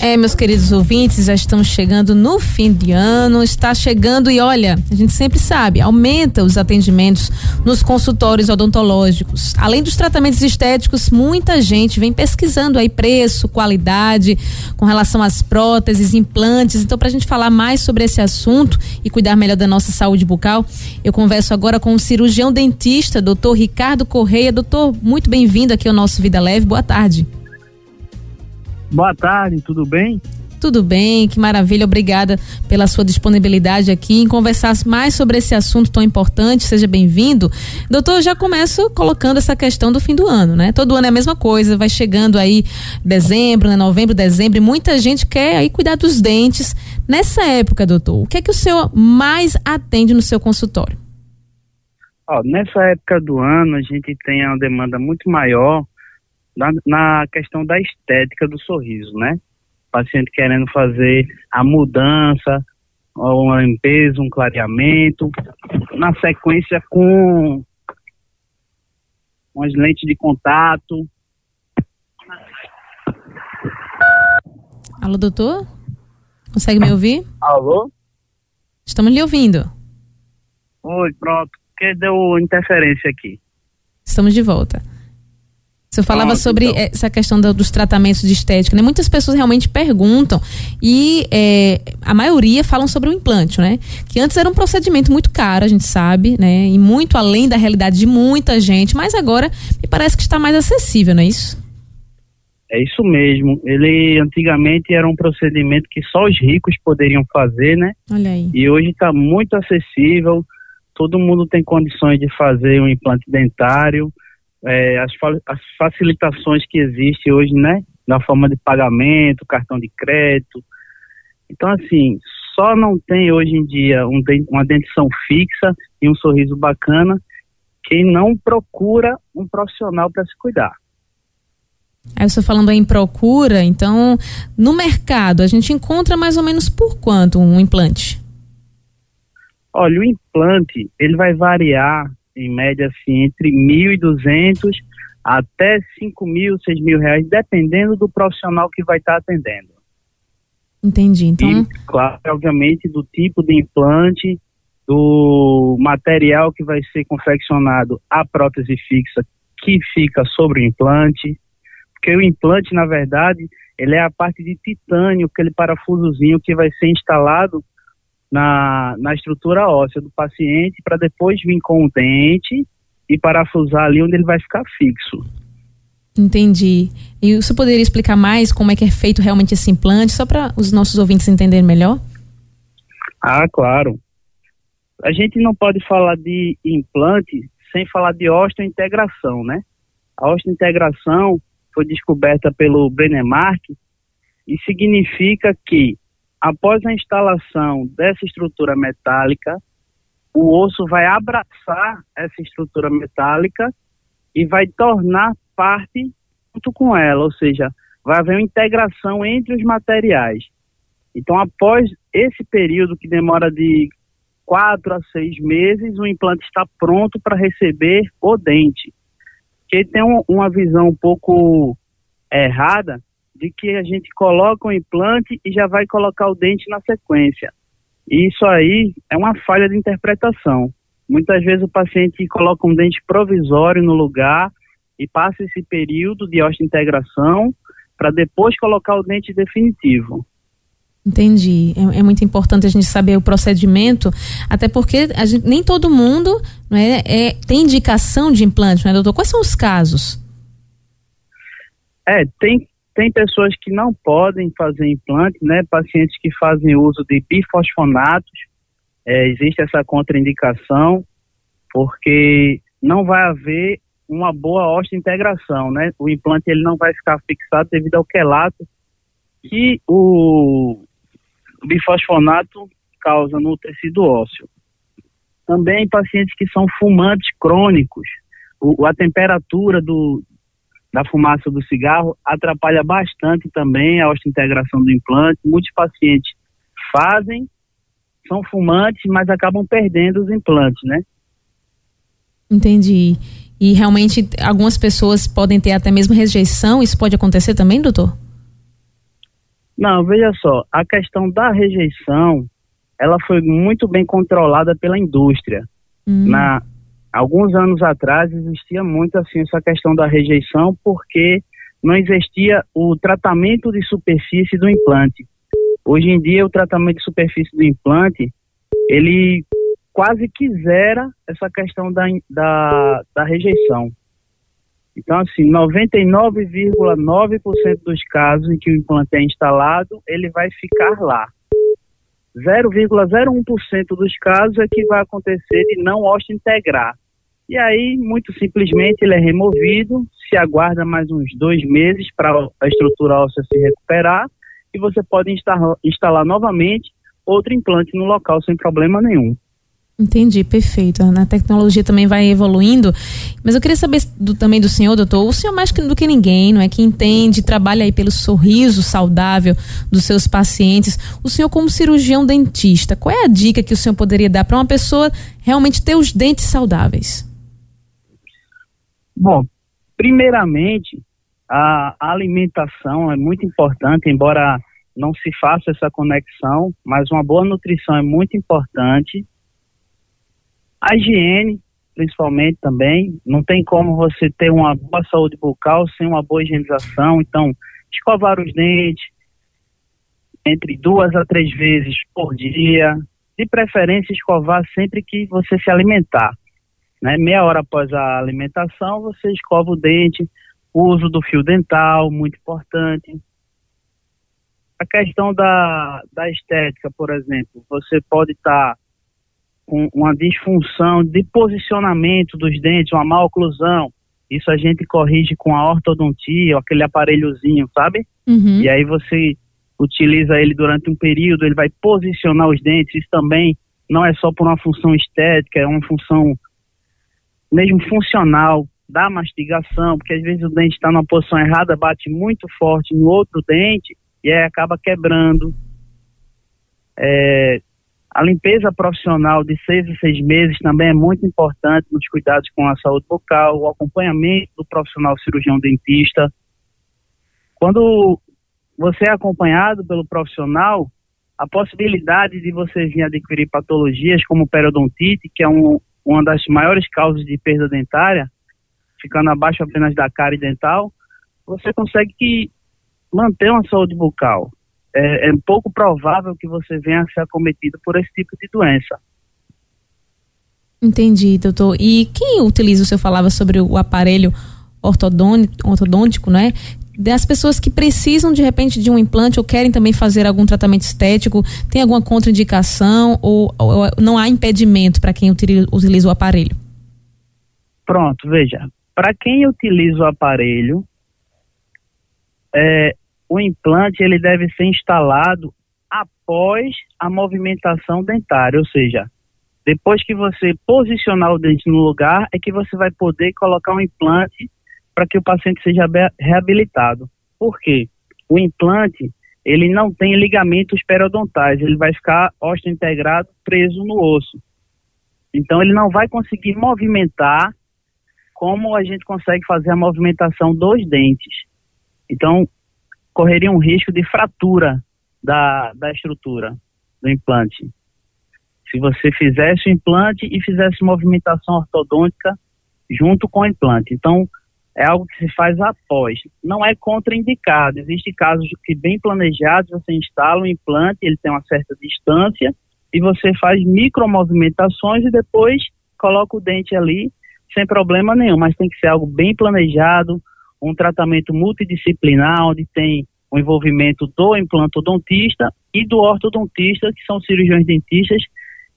É, meus queridos ouvintes, já estamos chegando no fim de ano, está chegando e olha, a gente sempre sabe, aumenta os atendimentos nos consultórios odontológicos. Além dos tratamentos estéticos, muita gente vem pesquisando aí preço, qualidade, com relação às próteses, implantes. Então, para a gente falar mais sobre esse assunto e cuidar melhor da nossa saúde bucal, eu converso agora com o cirurgião dentista, doutor Ricardo Correia. Doutor, muito bem-vindo aqui ao nosso Vida Leve. Boa tarde. Boa tarde, tudo bem? Tudo bem, que maravilha. Obrigada pela sua disponibilidade aqui em conversar mais sobre esse assunto tão importante. Seja bem-vindo. Doutor, eu já começo colocando essa questão do fim do ano, né? Todo ano é a mesma coisa, vai chegando aí dezembro, né? novembro, dezembro, e muita gente quer aí cuidar dos dentes. Nessa época, doutor, o que é que o senhor mais atende no seu consultório? Ó, nessa época do ano, a gente tem uma demanda muito maior na, na questão da estética do sorriso, né? paciente querendo fazer a mudança, uma limpeza, um clareamento, na sequência com umas lentes de contato. Alô, doutor? Consegue me ouvir? Alô? Estamos lhe ouvindo. Oi, pronto. Que deu interferência aqui. Estamos de volta. Você falava sobre então. essa questão do, dos tratamentos de estética, né? Muitas pessoas realmente perguntam e é, a maioria falam sobre o implante, né? Que antes era um procedimento muito caro, a gente sabe, né? E muito além da realidade de muita gente, mas agora me parece que está mais acessível, não é isso? É isso mesmo. Ele antigamente era um procedimento que só os ricos poderiam fazer, né? Olha aí. E hoje está muito acessível. Todo mundo tem condições de fazer um implante dentário é, as, as facilitações que existem hoje, né? Na forma de pagamento, cartão de crédito. Então, assim, só não tem hoje em dia um, uma dentição fixa e um sorriso bacana quem não procura um profissional para se cuidar. Aí você falando em procura, então no mercado a gente encontra mais ou menos por quanto um implante? Olha, o implante ele vai variar em média assim, entre 1.200 até 5 mil, 6 mil reais, dependendo do profissional que vai estar tá atendendo. Entendi, então... E, claro, obviamente, do tipo de implante, do material que vai ser confeccionado a prótese fixa que fica sobre o implante, porque o implante, na verdade, ele é a parte de titânio, aquele parafusozinho que vai ser instalado na, na estrutura óssea do paciente para depois vir com o dente e parafusar ali onde ele vai ficar fixo. Entendi. E você poderia explicar mais como é que é feito realmente esse implante, só para os nossos ouvintes entenderem melhor? Ah, claro. A gente não pode falar de implante sem falar de osteointegração, né? A osteointegração foi descoberta pelo Brenemark e significa que após a instalação dessa estrutura metálica, o osso vai abraçar essa estrutura metálica e vai tornar parte junto com ela, ou seja, vai haver uma integração entre os materiais. Então, após esse período que demora de quatro a seis meses, o implante está pronto para receber o dente. Que tem um, uma visão um pouco errada de que a gente coloca o implante e já vai colocar o dente na sequência. E isso aí é uma falha de interpretação. Muitas vezes o paciente coloca um dente provisório no lugar e passa esse período de osteointegração para depois colocar o dente definitivo. Entendi. É, é, muito importante a gente saber o procedimento, até porque gente, nem todo mundo não é, tem indicação de implante, não é, doutor? Quais são os casos? É, tem tem pessoas que não podem fazer implante, né? Pacientes que fazem uso de bifosfonatos, é, existe essa contraindicação, porque não vai haver uma boa osteointegração, né? O implante ele não vai ficar fixado devido ao quelato que o bifosfonato causa no tecido ósseo. Também pacientes que são fumantes crônicos, o, a temperatura do, da fumaça do cigarro atrapalha bastante também a osteointegração do implante. Muitos pacientes fazem, são fumantes, mas acabam perdendo os implantes, né? Entendi. e realmente algumas pessoas podem ter até mesmo rejeição. Isso pode acontecer também, doutor? Não, veja só, a questão da rejeição, ela foi muito bem controlada pela indústria. Hum. Na alguns anos atrás existia muito assim essa questão da rejeição porque não existia o tratamento de superfície do implante. Hoje em dia o tratamento de superfície do implante ele quase zera essa questão da, da, da rejeição. Então, assim, 99,9% dos casos em que o implante é instalado, ele vai ficar lá. 0,01% dos casos é que vai acontecer de não osso integrar. E aí, muito simplesmente, ele é removido, se aguarda mais uns dois meses para a estrutura óssea se recuperar e você pode instalar, instalar novamente outro implante no local sem problema nenhum. Entendi, perfeito. A tecnologia também vai evoluindo. Mas eu queria saber do, também do senhor, doutor, o senhor mais do que ninguém, não é? Que entende, trabalha aí pelo sorriso saudável dos seus pacientes. O senhor, como cirurgião dentista, qual é a dica que o senhor poderia dar para uma pessoa realmente ter os dentes saudáveis? Bom, primeiramente, a alimentação é muito importante, embora não se faça essa conexão, mas uma boa nutrição é muito importante a higiene, principalmente também, não tem como você ter uma boa saúde bucal sem uma boa higienização. Então, escovar os dentes entre duas a três vezes por dia, de preferência escovar sempre que você se alimentar. Né? Meia hora após a alimentação, você escova o dente, o uso do fio dental, muito importante. A questão da, da estética, por exemplo, você pode estar tá com uma disfunção de posicionamento dos dentes, uma má oclusão. Isso a gente corrige com a ortodontia, aquele aparelhozinho, sabe? Uhum. E aí você utiliza ele durante um período, ele vai posicionar os dentes. Isso também não é só por uma função estética, é uma função mesmo funcional da mastigação, porque às vezes o dente está numa posição errada, bate muito forte no outro dente e aí acaba quebrando. É, a limpeza profissional de seis a seis meses também é muito importante nos cuidados com a saúde bucal, o acompanhamento do profissional cirurgião dentista. Quando você é acompanhado pelo profissional, a possibilidade de você vir adquirir patologias como periodontite, que é um, uma das maiores causas de perda dentária, ficando abaixo apenas da cárie dental, você consegue manter uma saúde bucal é, é pouco provável que você venha a ser acometido por esse tipo de doença. Entendi, doutor. E quem utiliza, o senhor falava sobre o aparelho ortodôntico, não é? Das pessoas que precisam de repente de um implante ou querem também fazer algum tratamento estético, tem alguma contraindicação ou, ou não há impedimento para quem utiliza, o aparelho? Pronto, veja. Para quem utiliza o aparelho, é, o implante ele deve ser instalado após a movimentação dentária, ou seja, depois que você posicionar o dente no lugar, é que você vai poder colocar um implante para que o paciente seja reabilitado. Por quê? O implante, ele não tem ligamentos periodontais, ele vai ficar osso integrado preso no osso. Então ele não vai conseguir movimentar como a gente consegue fazer a movimentação dos dentes. Então, correria um risco de fratura da, da estrutura do implante. Se você fizesse o implante e fizesse movimentação ortodôntica junto com o implante. Então, é algo que se faz após. Não é contraindicado. Existem casos que, bem planejados, você instala o implante, ele tem uma certa distância, e você faz micromovimentações e depois coloca o dente ali sem problema nenhum. Mas tem que ser algo bem planejado, um tratamento multidisciplinar, onde tem o envolvimento do implantodontista e do ortodontista, que são cirurgiões dentistas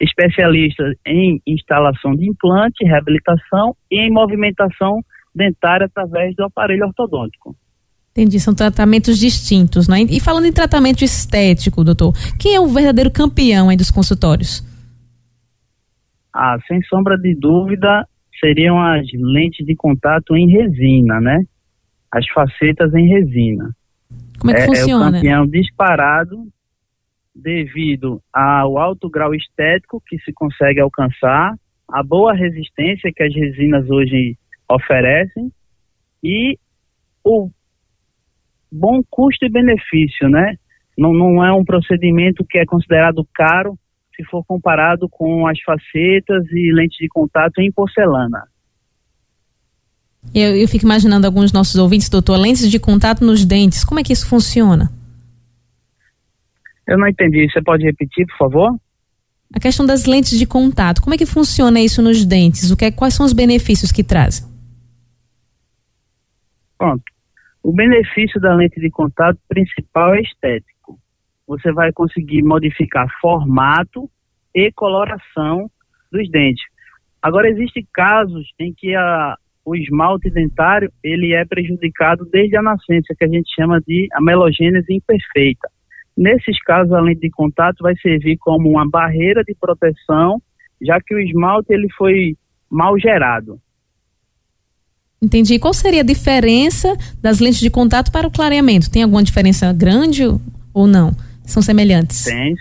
especialistas em instalação de implante, reabilitação e em movimentação dentária através do aparelho ortodôntico. Entendi, são tratamentos distintos, né? E falando em tratamento estético, doutor, quem é o verdadeiro campeão aí dos consultórios? Ah, sem sombra de dúvida, seriam as lentes de contato em resina, né? as facetas em resina. Como é que é, funciona? É o campeão disparado devido ao alto grau estético que se consegue alcançar, a boa resistência que as resinas hoje oferecem e o bom custo e benefício, né? Não, não é um procedimento que é considerado caro se for comparado com as facetas e lentes de contato em porcelana. Eu, eu fico imaginando alguns nossos ouvintes, doutor, lentes de contato nos dentes, como é que isso funciona? Eu não entendi, você pode repetir, por favor? A questão das lentes de contato, como é que funciona isso nos dentes? O que é, quais são os benefícios que trazem? Pronto. O benefício da lente de contato principal é estético. Você vai conseguir modificar formato e coloração dos dentes. Agora existem casos em que a, o esmalte dentário ele é prejudicado desde a nascença, que a gente chama de amelogênese imperfeita. Nesses casos, a lente de contato vai servir como uma barreira de proteção, já que o esmalte ele foi mal gerado. Entendi. Qual seria a diferença das lentes de contato para o clareamento? Tem alguma diferença grande ou não? São semelhantes? Tem,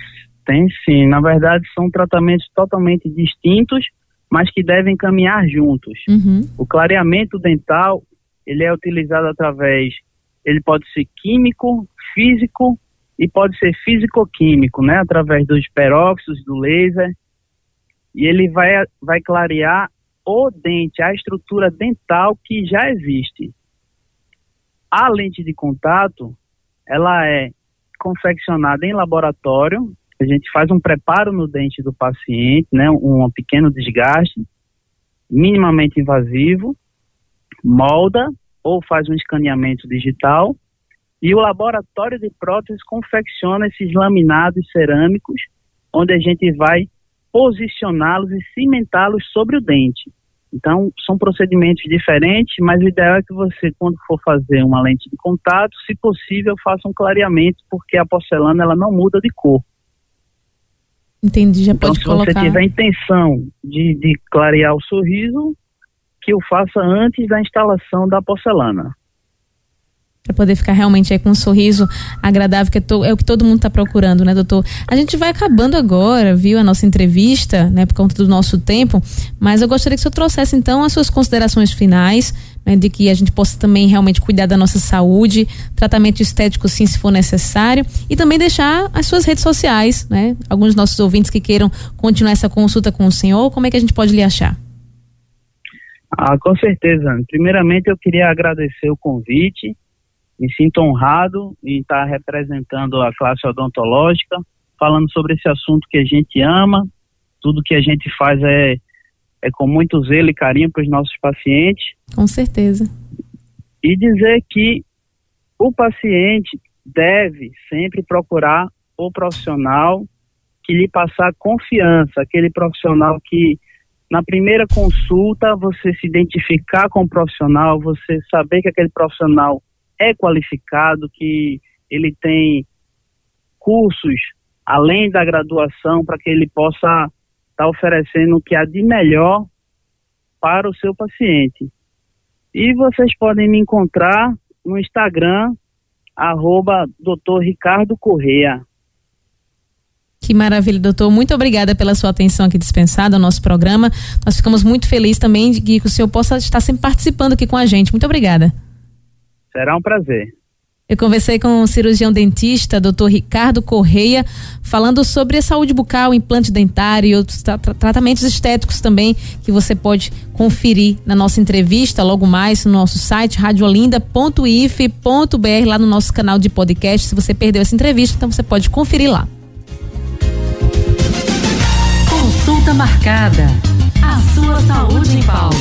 tem sim. Na verdade, são tratamentos totalmente distintos, mas que devem caminhar juntos. Uhum. O clareamento dental, ele é utilizado através, ele pode ser químico, físico e pode ser físico-químico, né? Através dos peróxidos, do laser. E ele vai, vai clarear o dente, a estrutura dental que já existe. A lente de contato, ela é confeccionada em laboratório, a gente faz um preparo no dente do paciente, né, um, um pequeno desgaste, minimamente invasivo, molda ou faz um escaneamento digital e o laboratório de próteses confecciona esses laminados cerâmicos, onde a gente vai posicioná-los e cimentá-los sobre o dente. Então, são procedimentos diferentes, mas o ideal é que você, quando for fazer uma lente de contato, se possível, faça um clareamento, porque a porcelana ela não muda de cor. Entendi, já então, pode se colocar. Se você tiver intenção de, de clarear o sorriso, que o faça antes da instalação da porcelana para poder ficar realmente aí com um sorriso agradável, que é, é o que todo mundo está procurando, né, doutor? A gente vai acabando agora, viu, a nossa entrevista, né, por conta do nosso tempo, mas eu gostaria que o senhor trouxesse então as suas considerações finais, né, de que a gente possa também realmente cuidar da nossa saúde, tratamento estético sim, se for necessário, e também deixar as suas redes sociais, né? Alguns dos nossos ouvintes que queiram continuar essa consulta com o senhor, como é que a gente pode lhe achar? Ah, com certeza. Primeiramente, eu queria agradecer o convite me sinto honrado em estar representando a classe odontológica, falando sobre esse assunto que a gente ama, tudo que a gente faz é, é com muito zelo e carinho para os nossos pacientes. Com certeza. E dizer que o paciente deve sempre procurar o profissional que lhe passar confiança, aquele profissional que na primeira consulta você se identificar com o profissional, você saber que aquele profissional é qualificado, que ele tem cursos além da graduação para que ele possa estar tá oferecendo o que há de melhor para o seu paciente. E vocês podem me encontrar no Instagram, arroba Ricardo Correia. Que maravilha, doutor. Muito obrigada pela sua atenção aqui dispensada ao nosso programa. Nós ficamos muito felizes também de que o senhor possa estar sempre participando aqui com a gente. Muito obrigada. Será um prazer. Eu conversei com o cirurgião dentista, Dr. Ricardo Correia, falando sobre a saúde bucal, implante dentário e outros tra tratamentos estéticos também que você pode conferir na nossa entrevista logo mais no nosso site radiolinda.if.br lá no nosso canal de podcast. Se você perdeu essa entrevista, então você pode conferir lá. Consulta marcada. A sua saúde em pauta.